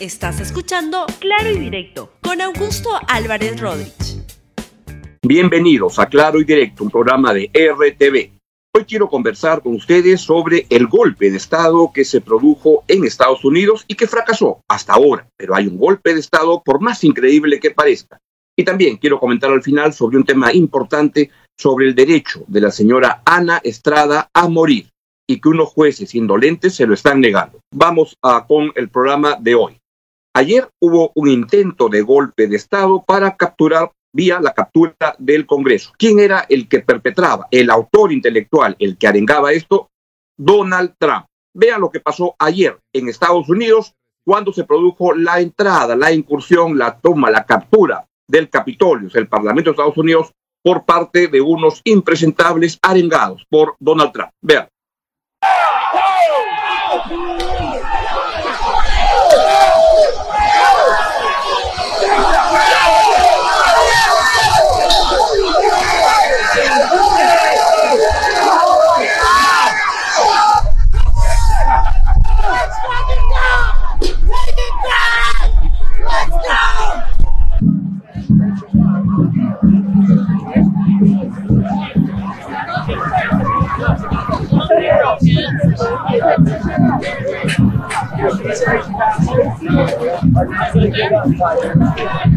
Estás escuchando Claro y Directo con Augusto Álvarez Rodríguez. Bienvenidos a Claro y Directo, un programa de RTV. Hoy quiero conversar con ustedes sobre el golpe de Estado que se produjo en Estados Unidos y que fracasó hasta ahora. Pero hay un golpe de Estado por más increíble que parezca. Y también quiero comentar al final sobre un tema importante sobre el derecho de la señora Ana Estrada a morir y que unos jueces indolentes se lo están negando. Vamos a, con el programa de hoy. Ayer hubo un intento de golpe de Estado para capturar vía la captura del Congreso. ¿Quién era el que perpetraba, el autor intelectual, el que arengaba esto? Donald Trump. Vean lo que pasó ayer en Estados Unidos cuando se produjo la entrada, la incursión, la toma, la captura del Capitolio, el Parlamento de Estados Unidos, por parte de unos impresentables arengados por Donald Trump. Vean. Thank you.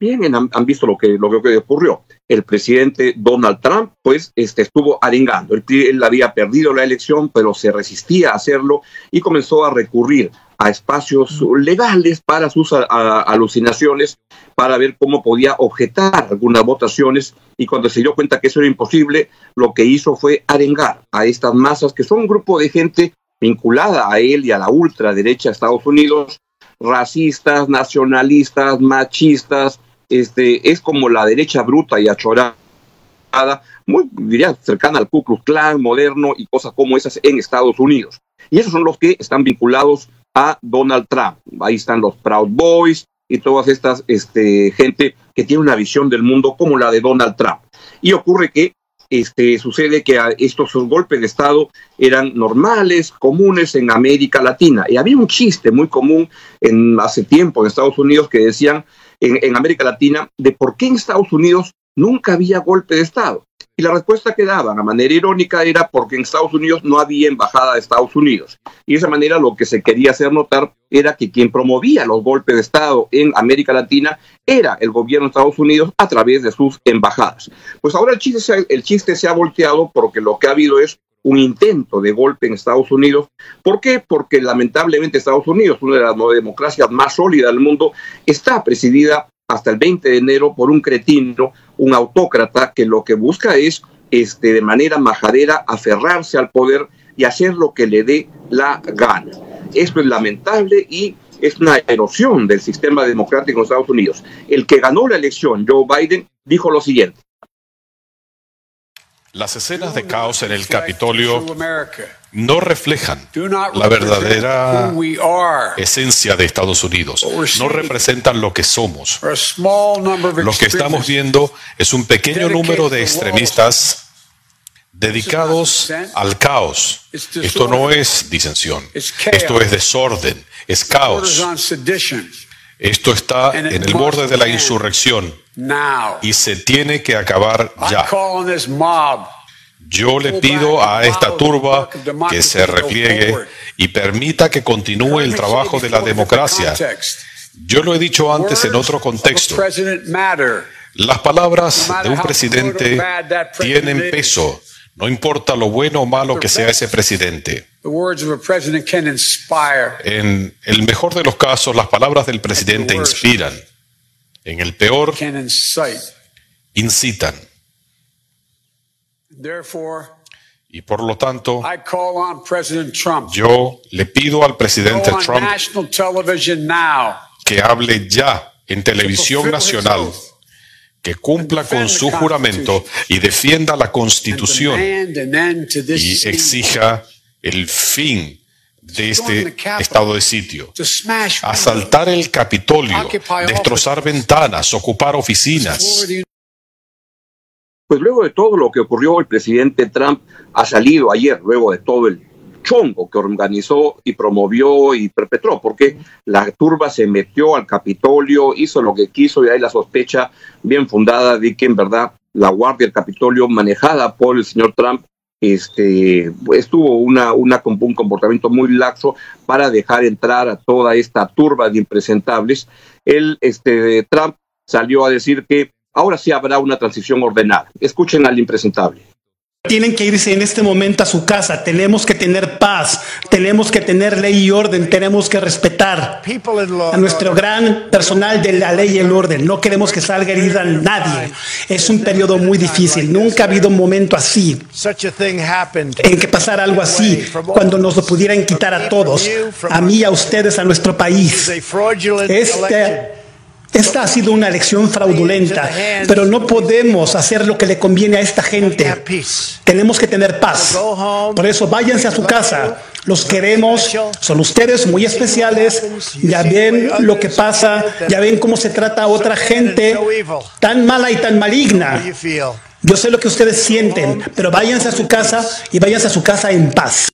Bien, han, visto lo que, lo que ocurrió. El presidente Donald Trump, pues, este, estuvo arengando. Él, él había perdido la elección, pero se resistía a hacerlo y comenzó a recurrir a espacios legales para sus alucinaciones, para ver cómo podía objetar algunas votaciones. Y cuando se dio cuenta que eso era imposible, lo que hizo fue arengar a estas masas, que son un grupo de gente vinculada a él y a la ultraderecha de Estados Unidos, racistas, nacionalistas, machistas, este, es como la derecha bruta y achorada, muy, diría, cercana al Ku Klux Klan moderno y cosas como esas en Estados Unidos. Y esos son los que están vinculados a Donald Trump. Ahí están los Proud Boys y todas estas este, gente que tiene una visión del mundo como la de Donald Trump. Y ocurre que este, sucede que estos golpes de Estado eran normales, comunes en América Latina. Y había un chiste muy común en, hace tiempo en Estados Unidos que decían en, América Latina de por qué en Estados Unidos nunca había golpe de Estado. Y la respuesta que daban a manera irónica era porque en Estados Unidos no había embajada de Estados Unidos. Y de esa manera lo que se quería hacer notar era que quien promovía los golpes de Estado en América Latina era el gobierno de Estados Unidos a través de sus embajadas. Pues ahora el chiste, el chiste se ha volteado porque lo que ha habido es un intento de golpe en Estados Unidos. ¿Por qué? Porque lamentablemente Estados Unidos, una de las democracias más sólidas del mundo, está presidida hasta el 20 de enero por un cretino, un autócrata que lo que busca es este, de manera majadera aferrarse al poder y hacer lo que le dé la gana. Esto es lamentable y es una erosión del sistema democrático en Estados Unidos. El que ganó la elección, Joe Biden, dijo lo siguiente. Las escenas de caos en el Capitolio no reflejan la verdadera esencia de Estados Unidos, no representan lo que somos. Lo que estamos viendo es un pequeño número de extremistas dedicados al caos. Esto no es disensión, esto es desorden, es caos. Esto está en el borde de la insurrección y se tiene que acabar ya. Yo le pido a esta turba que se repliegue y permita que continúe el trabajo de la democracia. Yo lo he dicho antes en otro contexto. Las palabras de un presidente tienen peso, no importa lo bueno o malo que sea ese presidente. En el mejor de los casos, las palabras del presidente inspiran. En el peor, incitan. Y por lo tanto, yo le pido al presidente Trump que hable ya en televisión nacional, que cumpla con su juramento y defienda la constitución y exija el fin de este estado de sitio. Asaltar el Capitolio, destrozar ventanas, ocupar oficinas. Pues luego de todo lo que ocurrió, el presidente Trump ha salido ayer, luego de todo el chongo que organizó y promovió y perpetró, porque la turba se metió al Capitolio, hizo lo que quiso y hay la sospecha bien fundada de que en verdad la Guardia del Capitolio manejada por el señor Trump este, estuvo una, una, un comportamiento muy laxo para dejar entrar a toda esta turba de impresentables. El este, Trump salió a decir que ahora sí habrá una transición ordenada. Escuchen al impresentable. Tienen que irse en este momento a su casa. Tenemos que tener paz. Tenemos que tener ley y orden. Tenemos que respetar a nuestro gran personal de la ley y el orden. No queremos que salga herida nadie. Es un periodo muy difícil. Nunca ha habido un momento así en que pasara algo así, cuando nos lo pudieran quitar a todos, a mí, a ustedes, a nuestro país. Este esta ha sido una elección fraudulenta, pero no podemos hacer lo que le conviene a esta gente. Tenemos que tener paz. Por eso váyanse a su casa. Los queremos. Son ustedes muy especiales. Ya ven lo que pasa. Ya ven cómo se trata a otra gente tan mala y tan maligna. Yo sé lo que ustedes sienten, pero váyanse a su casa y váyanse a su casa en paz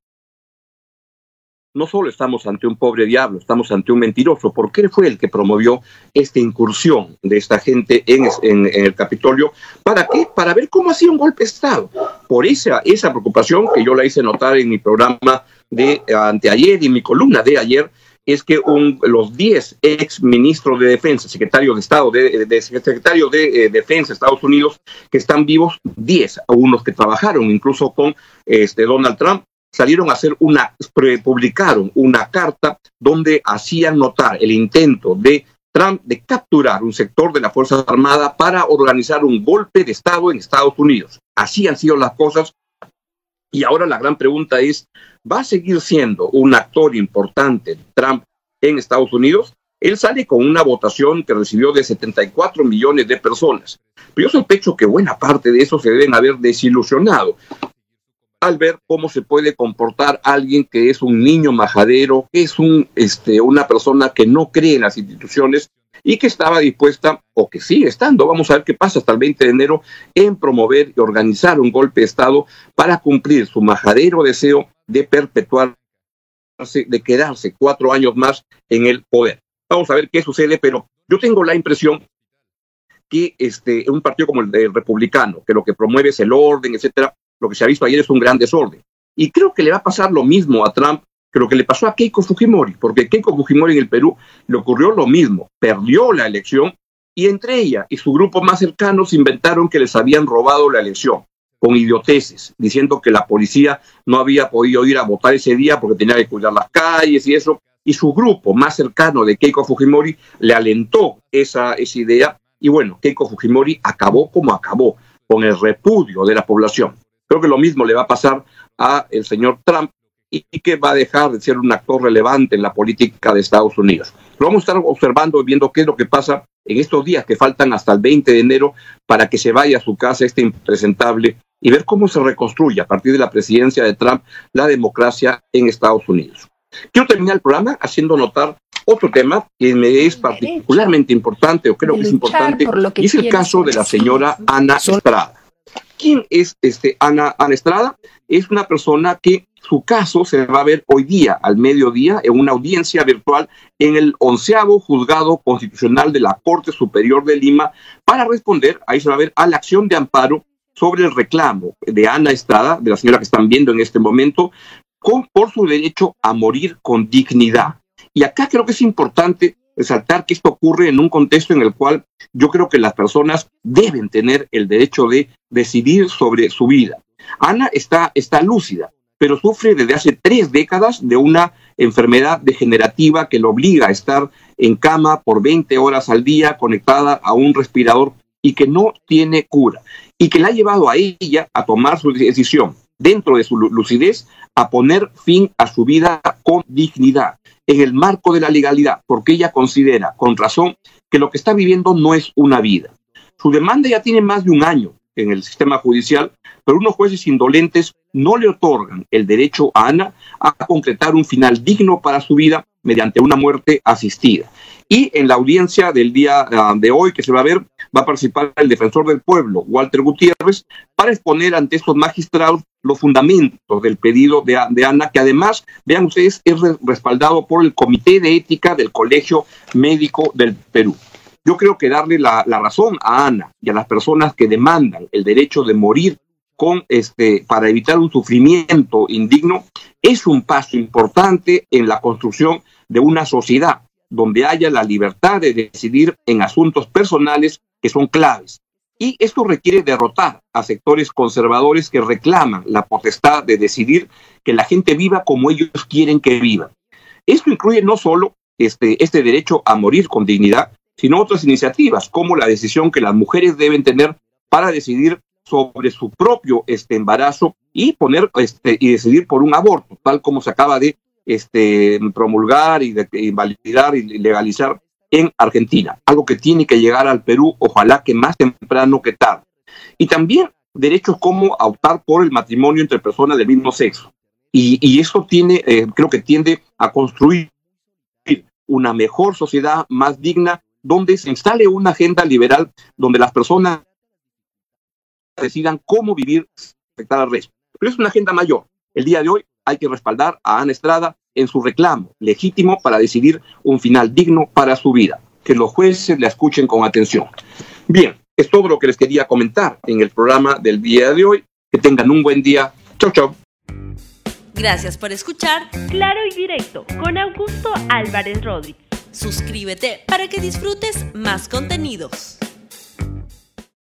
no solo estamos ante un pobre diablo, estamos ante un mentiroso, porque él fue el que promovió esta incursión de esta gente en, el Capitolio. ¿Para qué? Para ver cómo hacía un golpe de Estado. Por esa, esa preocupación que yo la hice notar en mi programa de anteayer y mi columna de ayer, es que los 10 ex ministros de defensa, secretario de Estado, de, de secretario eh, Defensa de Estados Unidos, que están vivos, 10, unos que trabajaron incluso con este, Donald Trump, salieron a hacer una, publicaron una carta donde hacían notar el intento de Trump de capturar un sector de la Fuerza Armada para organizar un golpe de Estado en Estados Unidos. Así han sido las cosas. Y ahora la gran pregunta es, ¿va a seguir siendo un actor importante Trump en Estados Unidos? Él sale con una votación que recibió de 74 millones de personas. Pero yo sospecho que buena parte de eso se deben haber desilusionado, al ver cómo se puede comportar alguien que es un niño majadero, que es un, este, una persona que no cree en las instituciones y que estaba dispuesta, o que sigue estando, vamos a ver qué pasa hasta el 20 de enero, en promover y organizar un golpe de Estado para cumplir su majadero deseo de perpetuarse, de quedarse cuatro años más en el poder. Vamos a ver qué sucede, pero yo tengo la impresión que este, un partido como el, el republicano, que lo que promueve es el orden, etcétera, lo que se ha visto ayer es un gran desorden. Y creo que le va a pasar lo mismo a Trump que lo que le pasó a Keiko Fujimori, porque Keiko Fujimori en el Perú le ocurrió lo mismo, perdió la elección y entre ella y su grupo más cercano se inventaron que les habían robado la elección con idioteces, diciendo que la policía no había podido ir a votar ese día porque tenía que cuidar las calles y eso, y su grupo más cercano de Keiko Fujimori le alentó esa, esa idea y bueno, Keiko Fujimori acabó como acabó, con el repudio de la población. Creo que lo mismo le va a pasar a el señor Trump y que va a dejar de ser un actor relevante en la política de Estados Unidos. Lo vamos a estar observando y viendo qué es lo que pasa en estos días que faltan hasta el 20 de enero para que se vaya a su casa este impresentable y ver cómo se reconstruye a partir de la presidencia de Trump la democracia en Estados Unidos. Quiero terminar el programa haciendo notar otro tema que me es particularmente importante, o creo que es importante, y es el caso de la señora Ana Estrada. ¿Quién es este Ana, Ana Estrada? Es una persona que su caso se va a ver hoy día, al mediodía, en una audiencia virtual en el onceavo juzgado constitucional de la Corte Superior de Lima para responder, ahí se va a ver, a la acción de amparo sobre el reclamo de Ana Estrada, de la señora que están viendo en este momento, por su derecho a morir con dignidad. Y acá creo que es importante resaltar que esto ocurre en un contexto en el cual yo creo que las personas deben tener el derecho de decidir sobre su vida. Ana está, está lúcida, pero sufre desde hace tres décadas de una enfermedad degenerativa que lo obliga a estar en cama por 20 horas al día conectada a un respirador y que no tiene cura y que la ha llevado a ella a tomar su decisión dentro de su lucidez a poner fin a su vida con dignidad en el marco de la legalidad, porque ella considera con razón que lo que está viviendo no es una vida. Su demanda ya tiene más de un año en el sistema judicial, pero unos jueces indolentes no le otorgan el derecho a Ana a concretar un final digno para su vida mediante una muerte asistida. Y en la audiencia del día ah, de hoy que se va a ver, va a participar el defensor del pueblo, Walter Gutiérrez, para exponer ante estos magistrados los fundamentos del pedido de, Ana, que además, vean ustedes, es respaldado por el Comité de Ética del Colegio Médico del Perú. Yo creo que darle la, razón a Ana y a las personas que demandan el derecho de morir con este para evitar un sufrimiento indigno es un paso importante en la construcción de una sociedad donde haya la libertad de decidir en asuntos personales que son claves. Y esto requiere derrotar a sectores conservadores que reclaman la potestad de decidir que la gente viva como ellos quieren que viva. Esto incluye no solo este, este derecho a morir con dignidad, sino otras iniciativas, como la decisión que las mujeres deben tener para decidir sobre su propio este, embarazo y poner este, y decidir por un aborto, tal como se acaba de este, promulgar y de, invalidar y legalizar en Argentina, algo que tiene que llegar al Perú, ojalá que más temprano que tarde. Y también derechos como optar por el matrimonio entre personas del mismo sexo. Y, y eso tiene, eh, creo que tiende a construir una mejor sociedad más digna donde se instale una agenda liberal donde las personas decidan cómo vivir afectar al resto. Pero es una agenda mayor. El día de hoy hay que respaldar a Ana Estrada en su reclamo legítimo para decidir un final digno para su vida. Que los jueces la escuchen con atención. Bien, es todo lo que les quería comentar en el programa del día de hoy. Que tengan un buen día. Chau, chau. Gracias por escuchar Claro y Directo con Augusto Álvarez Rodríguez. Suscríbete para que disfrutes más contenidos.